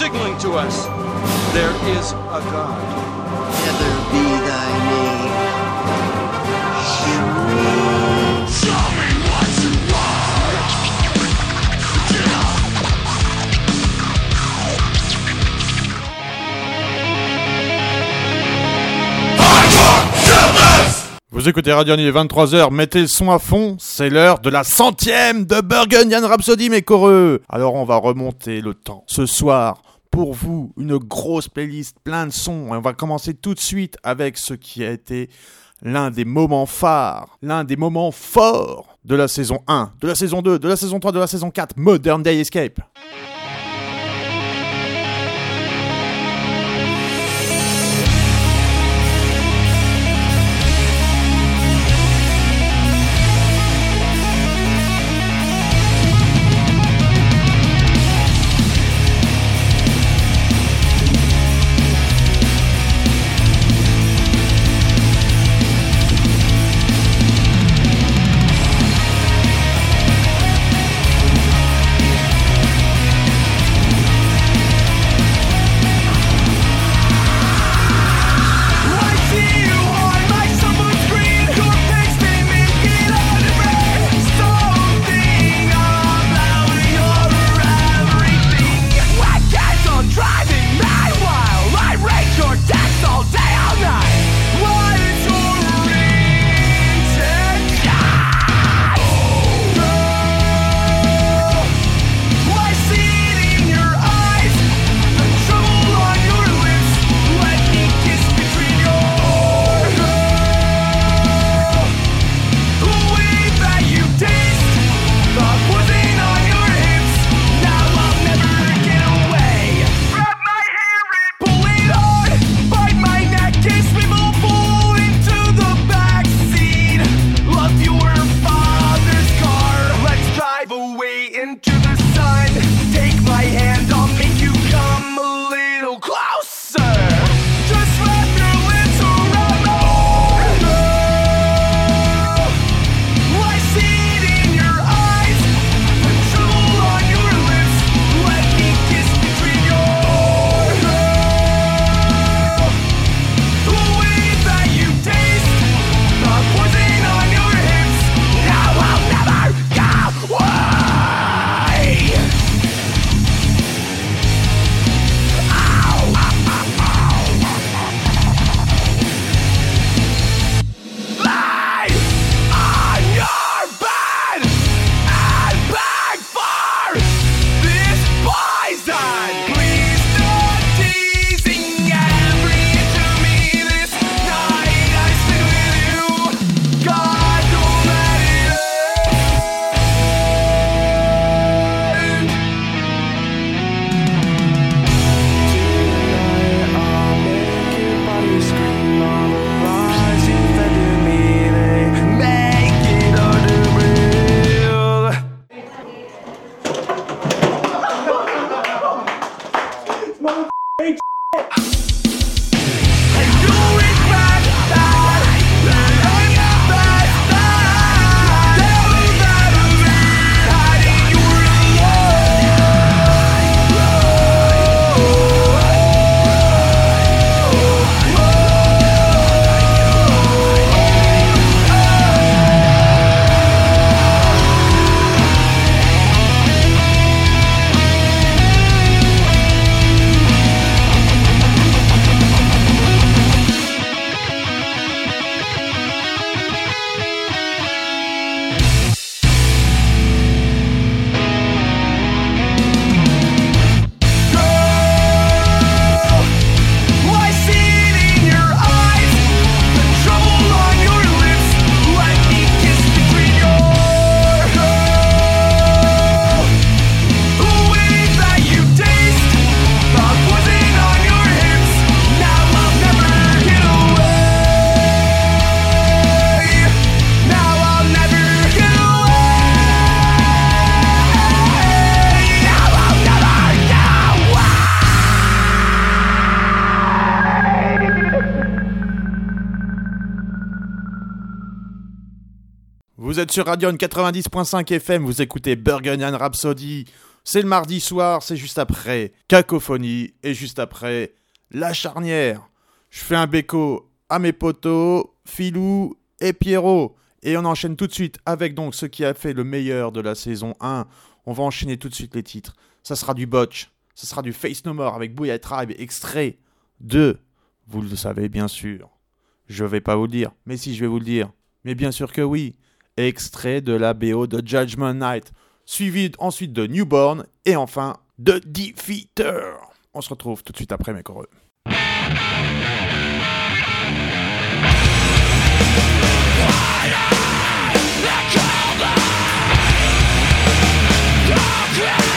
signaling to us there is a God. Never be thy name. Vous écoutez Radio il est 23h, mettez le son à fond, c'est l'heure de la centième de Burgundian Rhapsody, mes coreux Alors on va remonter le temps. Ce soir, pour vous, une grosse playlist, plein de sons, et on va commencer tout de suite avec ce qui a été l'un des moments phares, l'un des moments forts de la saison 1, de la saison 2, de la saison 3, de la saison 4, Modern Day Escape. Vous sur Radion 90.5 FM, vous écoutez Burgundian Rhapsody. C'est le mardi soir, c'est juste après Cacophonie et juste après La Charnière. Je fais un béco à mes potos, Filou et Pierrot. Et on enchaîne tout de suite avec donc ce qui a fait le meilleur de la saison 1. On va enchaîner tout de suite les titres. Ça sera du Botch, ça sera du Face No More avec Booyah Tribe, extrait de, vous le savez bien sûr, je vais pas vous le dire, mais si je vais vous le dire, mais bien sûr que oui, extrait de la BO de Judgment Night, suivi ensuite de Newborn et enfin de Defeater. On se retrouve tout de suite après mes coreux. Yeah!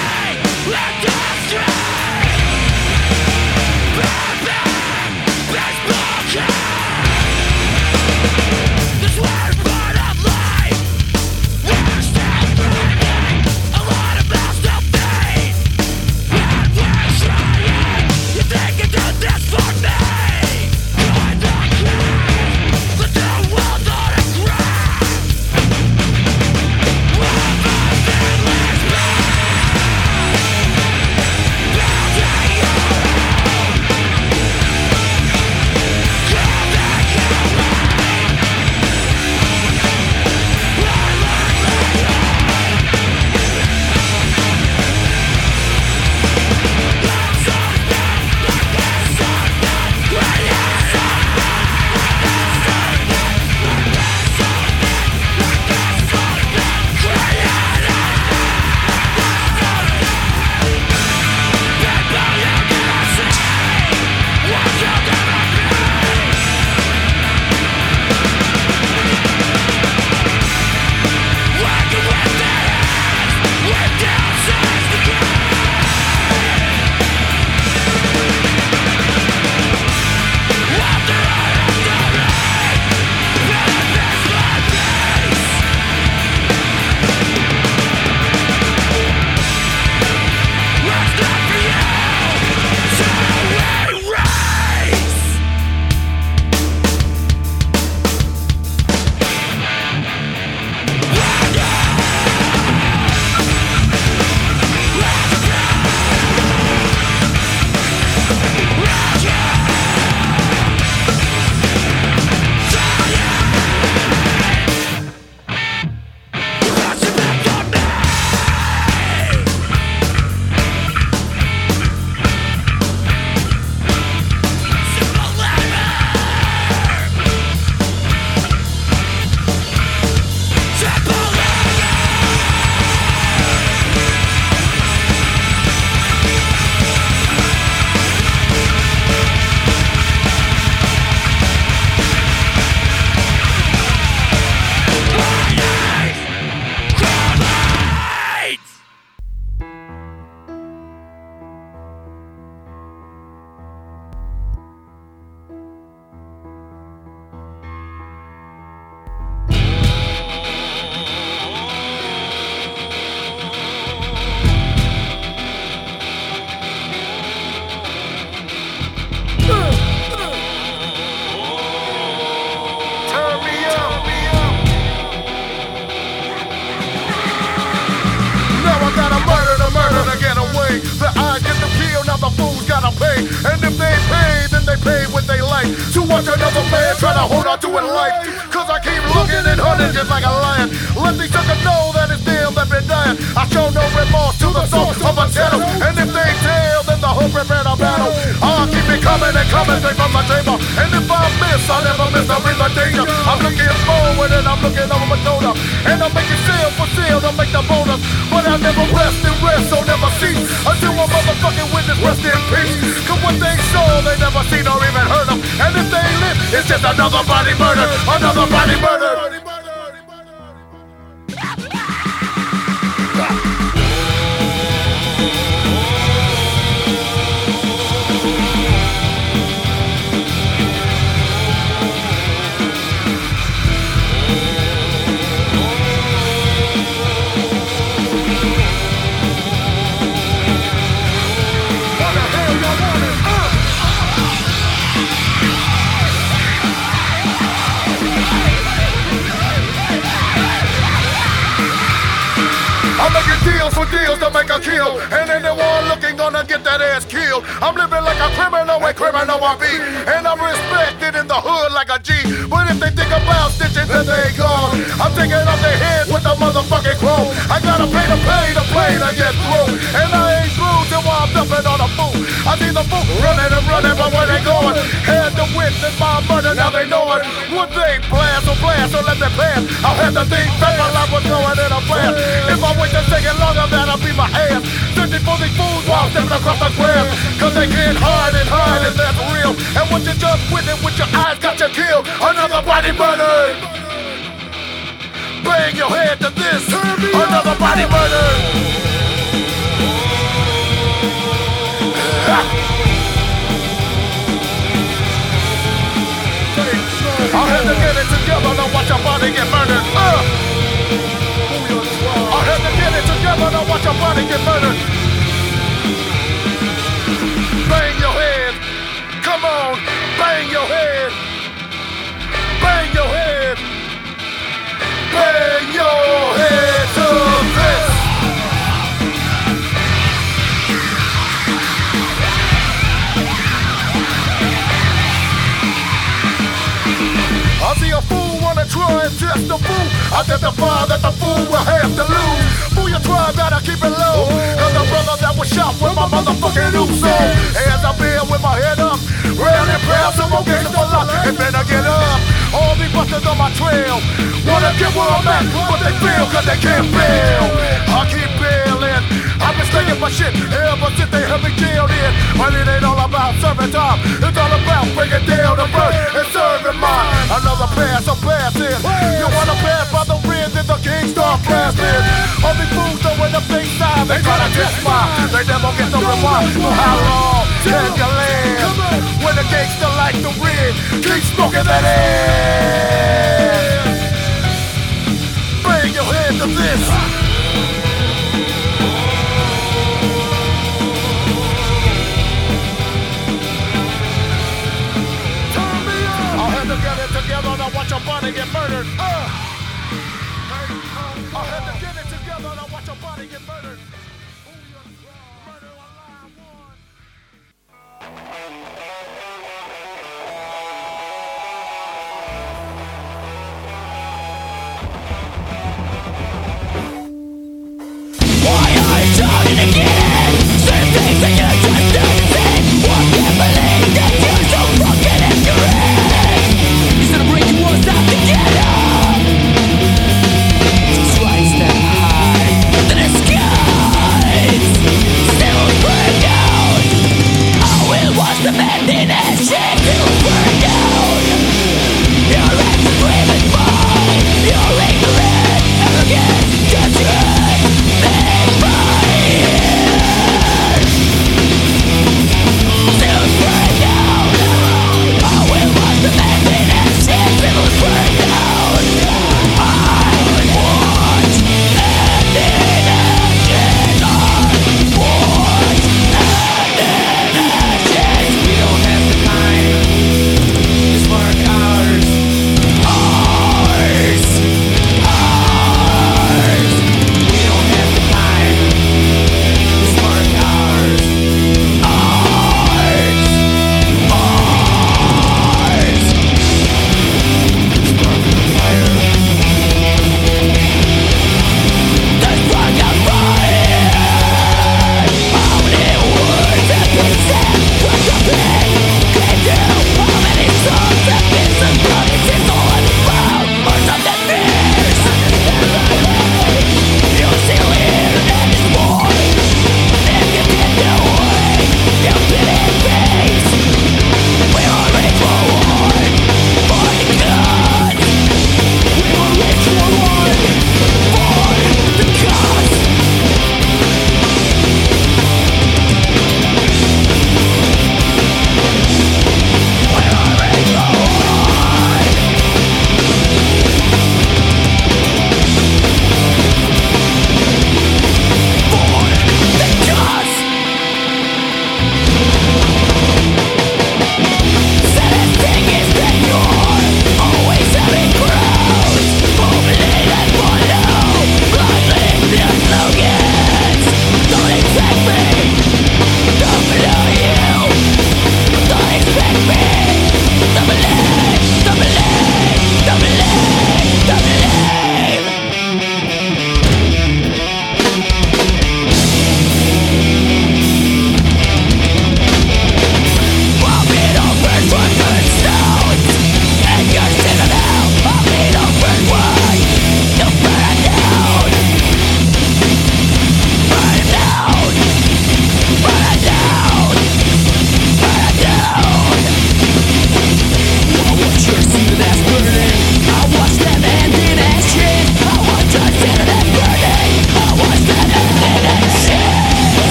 rest and rest, so never cease. Until my motherfucking witness rest in peace. Cause what they saw, they never seen or even heard of. And if they live, it's just another body murdered, another body murdered. Deals to make a kill. And anyone looking gonna get that ass killed. I'm living like a criminal and criminal I be. And I'm respected in the hood like a G. But if they think about stitching, then they gone. I'm taking off their head with the motherfucking chrome. I gotta pay to pay to play to get through. And I ain't through till I'm dumping on a fool. I see the fool running and running, but where they going? Had the witness my murder, now they know it. One thing, blast or blast, so let me pass. I'll have the thing back, my life was going in a blast. If I wait a second longer, that'll be my ass. Searching for these fools while stepping across the grass. Cause they can't hide and hide, and that's real. And what you just witnessed with your eyes got you killed. Another body murdered. Bang your head to this. Another body murdered. I had to get it together to watch your body get murdered. Uh. I had to get it together to watch your body get murdered. Bang your head. Come on. Bang your head. Bang your head. Bang your and test the fool. Identify that the fool will have to lose. Fool, you try, better keep it low. Cause the brother that was shot with my motherfucking Uso. Hands up here with my head up. Round and proud, some more gangsta for luck. And better get up. All these busters on my trail. Wanna get where I'm at, but they feel cause they can't bail. I keep. I've been staying my shit ever since they had me jailed in. But it ain't all about serving time. It's all about bringing down the bird and serving mine. Another pass, I'm passing. You wanna pass by the rim, then the king start passing. All these fools throwing the big side, they try to test mine. They never get the reward for how long can you live? When the gangster like the red, keep smoking that ass. Bang your head to this. Watch a body get murdered. Uh. I had to get it together to watch a body get murdered. Murder alive, one.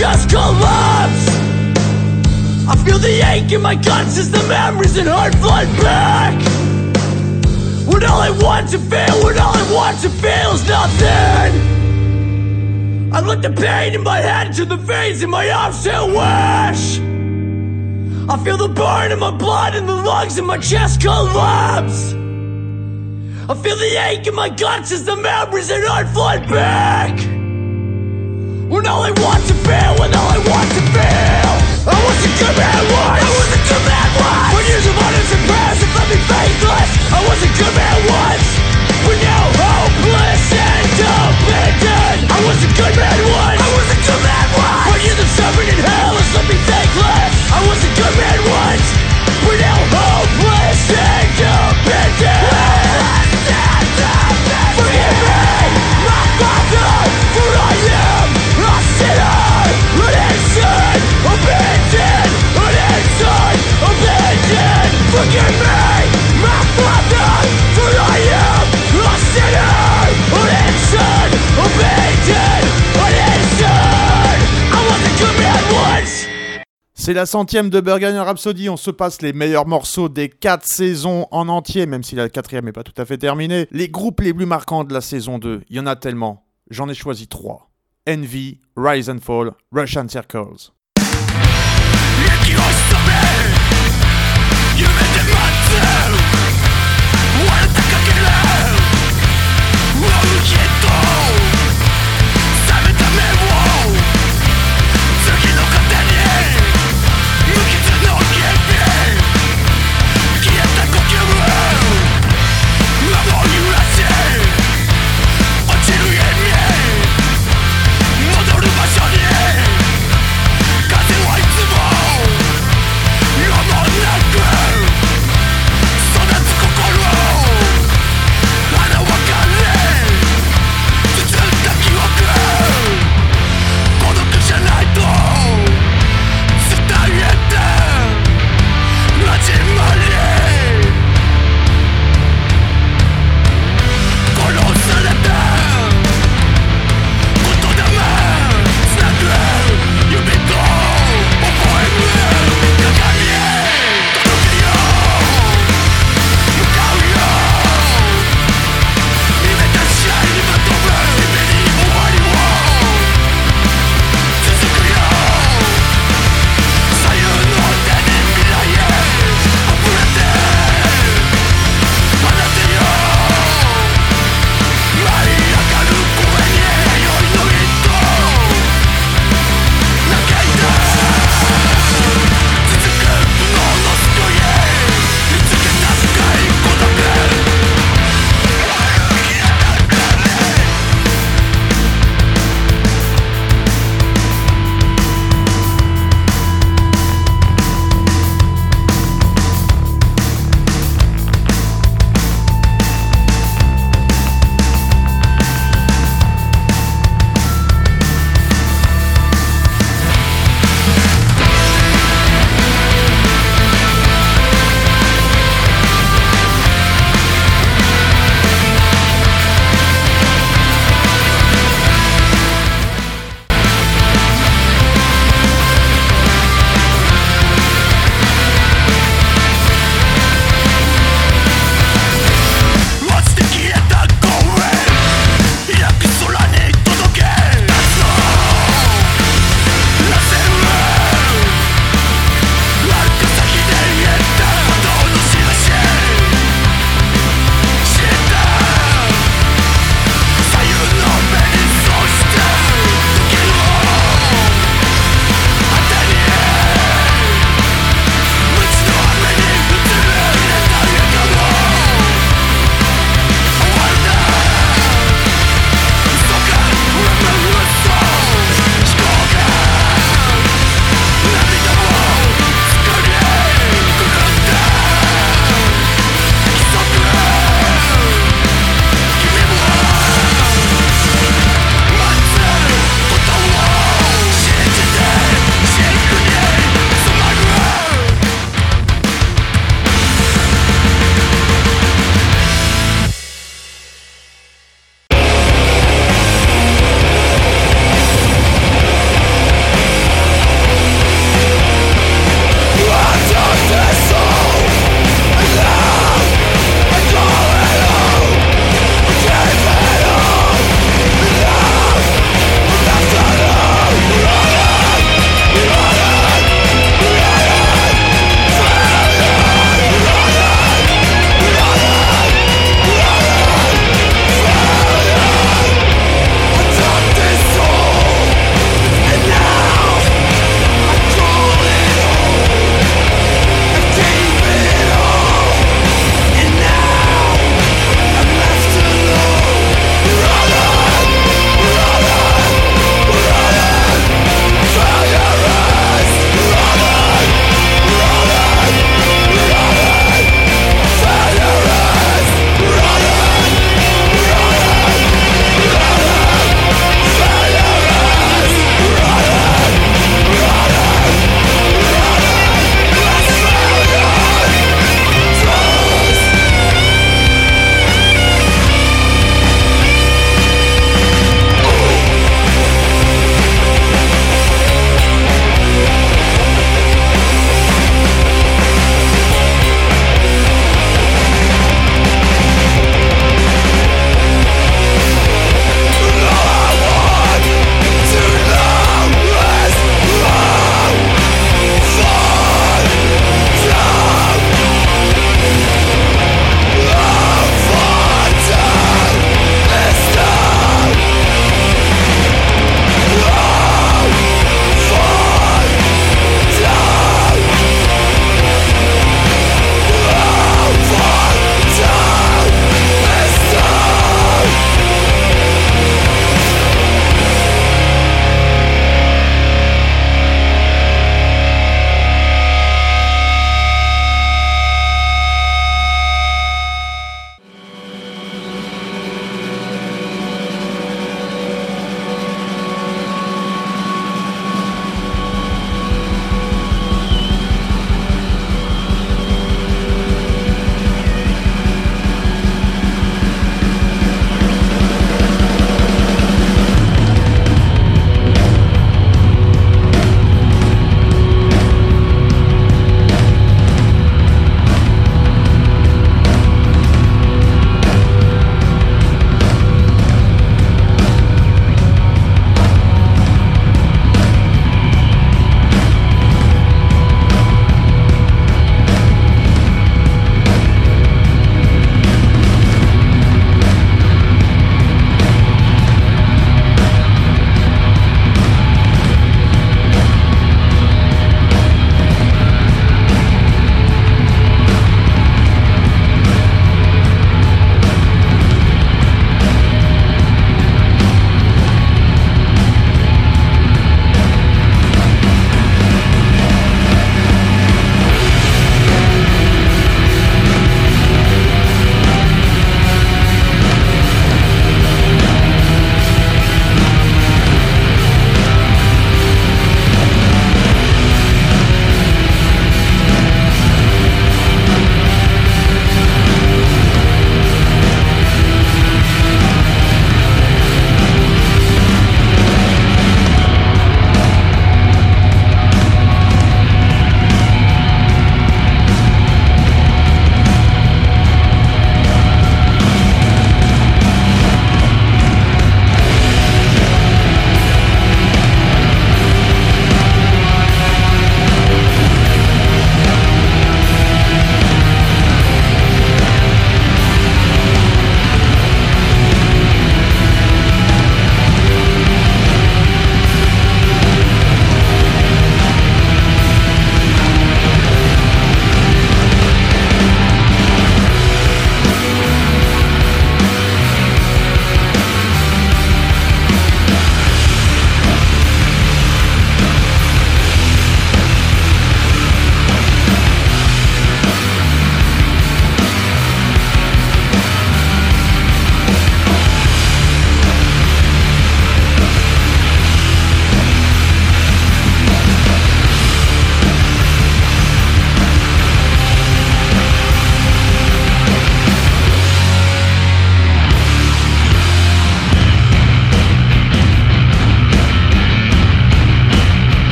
In collapse I feel the ache in my guts as the memories and heart flood back When all I want to feel, when all I want to feel is nothing I let the pain in my head to the veins in my arms to wish I feel the burn in my blood and the lungs in my chest collapse. I feel the ache in my guts as the memories and heart flood back. All I want to feel, all I want to feel, I was a good man once. I was a good man once. When years of innocent prayers have left me faithless, I was a good man once. But now hopeless and abandoned. I was a good man once. I was a good man once. When years of suffering in hell has left me thankless, I was a good man once. C'est la centième de Burgundian Rhapsody. On se passe les meilleurs morceaux des quatre saisons en entier, même si la quatrième n'est pas tout à fait terminée. Les groupes les plus marquants de la saison 2, il y en a tellement. J'en ai choisi trois. Envy, Rise and Fall, Russian Circles.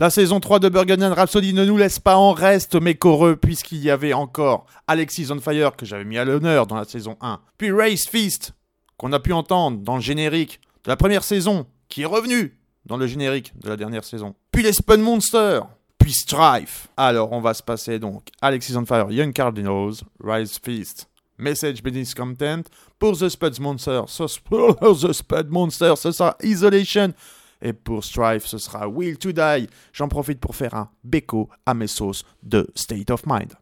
La saison 3 de Burgundian Rhapsody ne nous laisse pas en reste, mes coreux, puisqu'il y avait encore Alexis on Fire, que j'avais mis à l'honneur dans la saison 1, puis Race Feast, qu'on a pu entendre dans le générique de la première saison, qui est revenu dans le générique de la dernière saison, puis les Spun Monsters, puis Strife. Alors on va se passer donc Alexis on Fire, Young Cardinals, Rise Feast, Message Business Content. Pour The Spud Monster, pour The Spud Monster, ce sera Isolation. Et pour Strife, ce sera Will to Die. J'en profite pour faire un béco à mes sauces de State of Mind.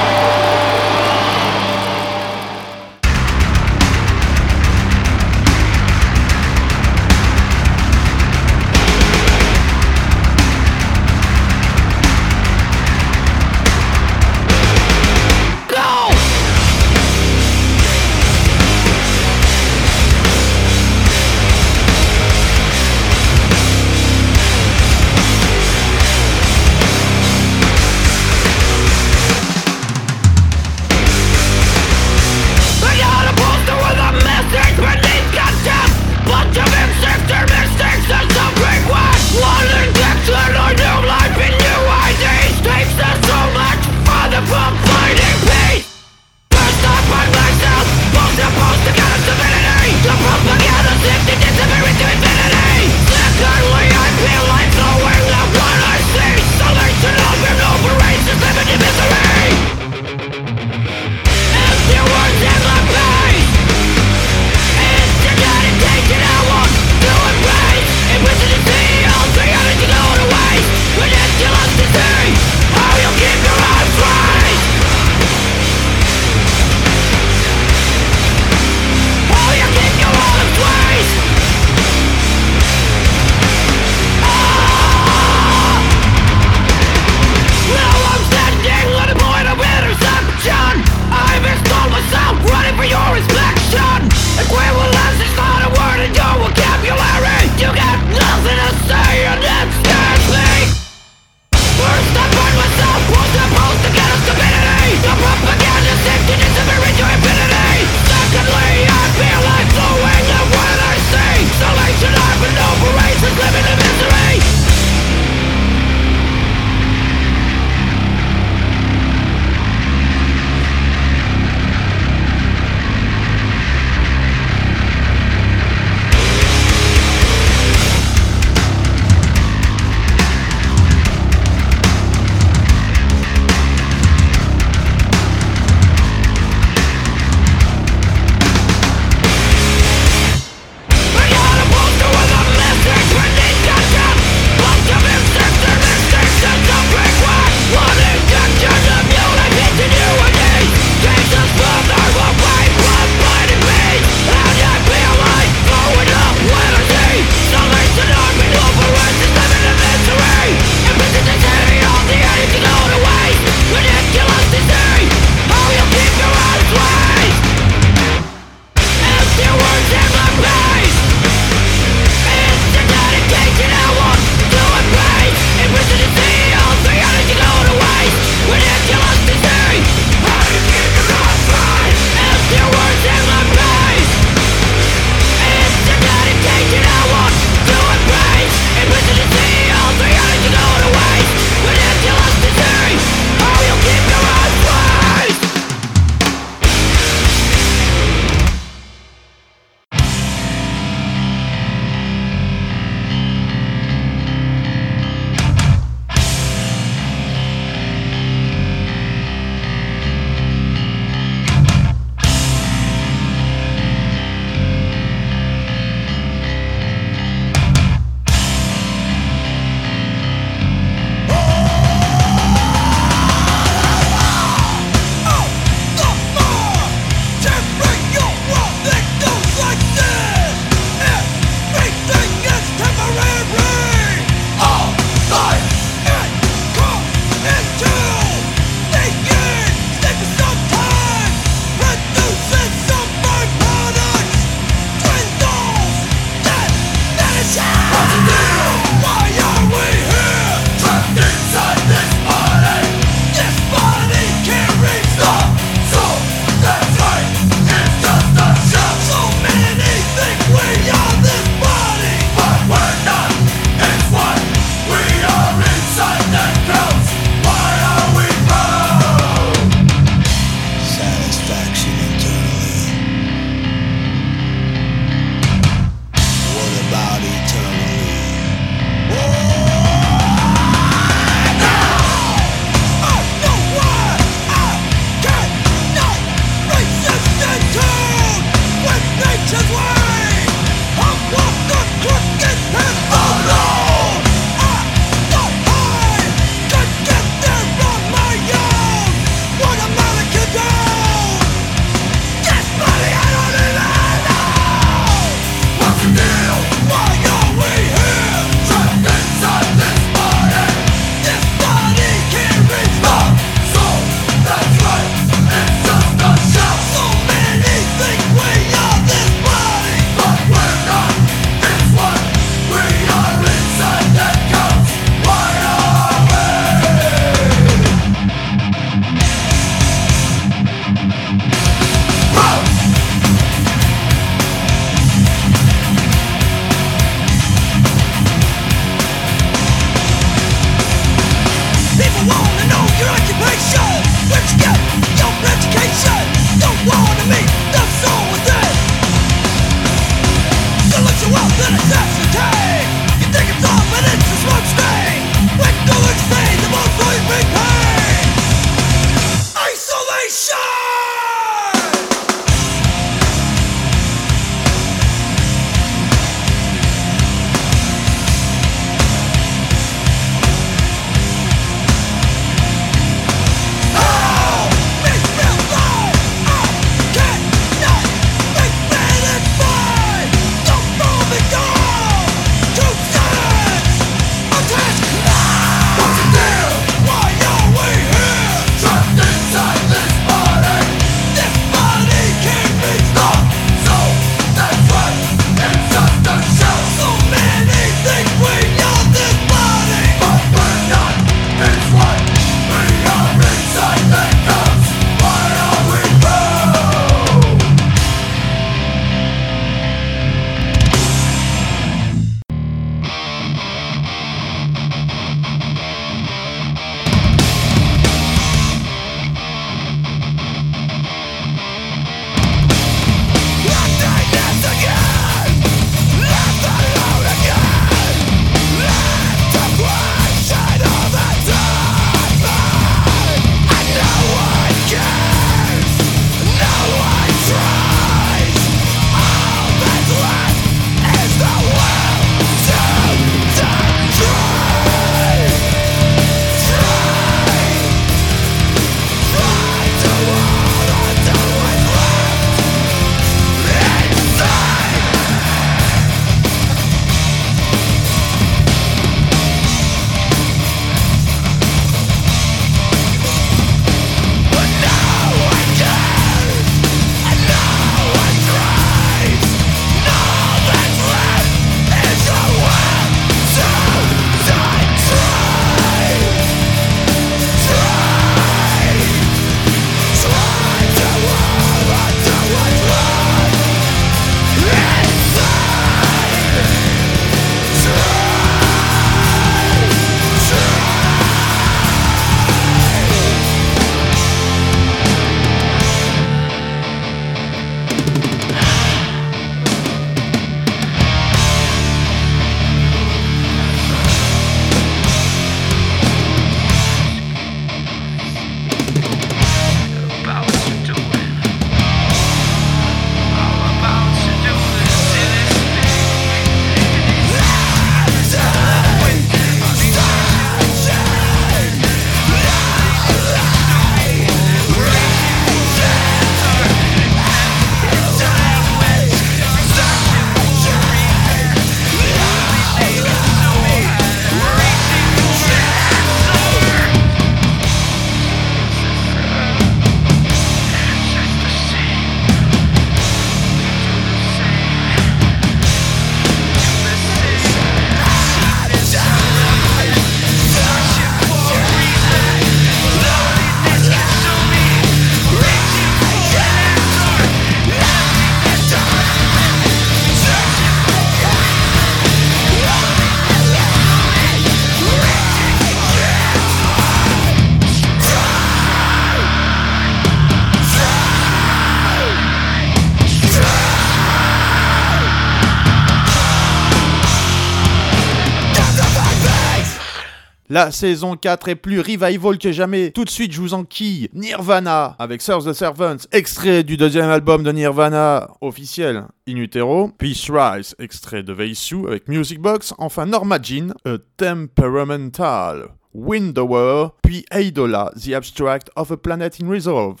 La saison 4 est plus revival que jamais. Tout de suite, je vous enquille Nirvana avec Serve the Servants, extrait du deuxième album de Nirvana officiel In Utero. Puis Rise, extrait de Veisu avec Music Box. Enfin Norma Jean, A Temperamental. Windower, puis Eidola, The Abstract of a Planet in Resolve.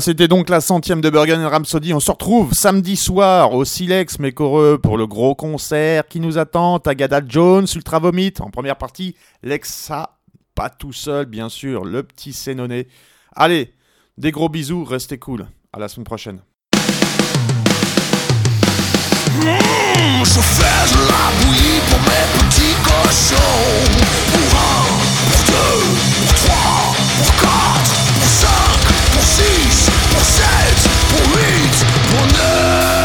C'était donc la centième de Bergen Rhapsody. On se retrouve samedi soir au Silex Mécoreux pour le gros concert qui nous attend. Tagada Jones, Ultra Vomit en première partie. Lexa, pas tout seul, bien sûr, le petit Sénonné. Allez, des gros bisous, restez cool. À la semaine prochaine. Pour 7, pour pour 9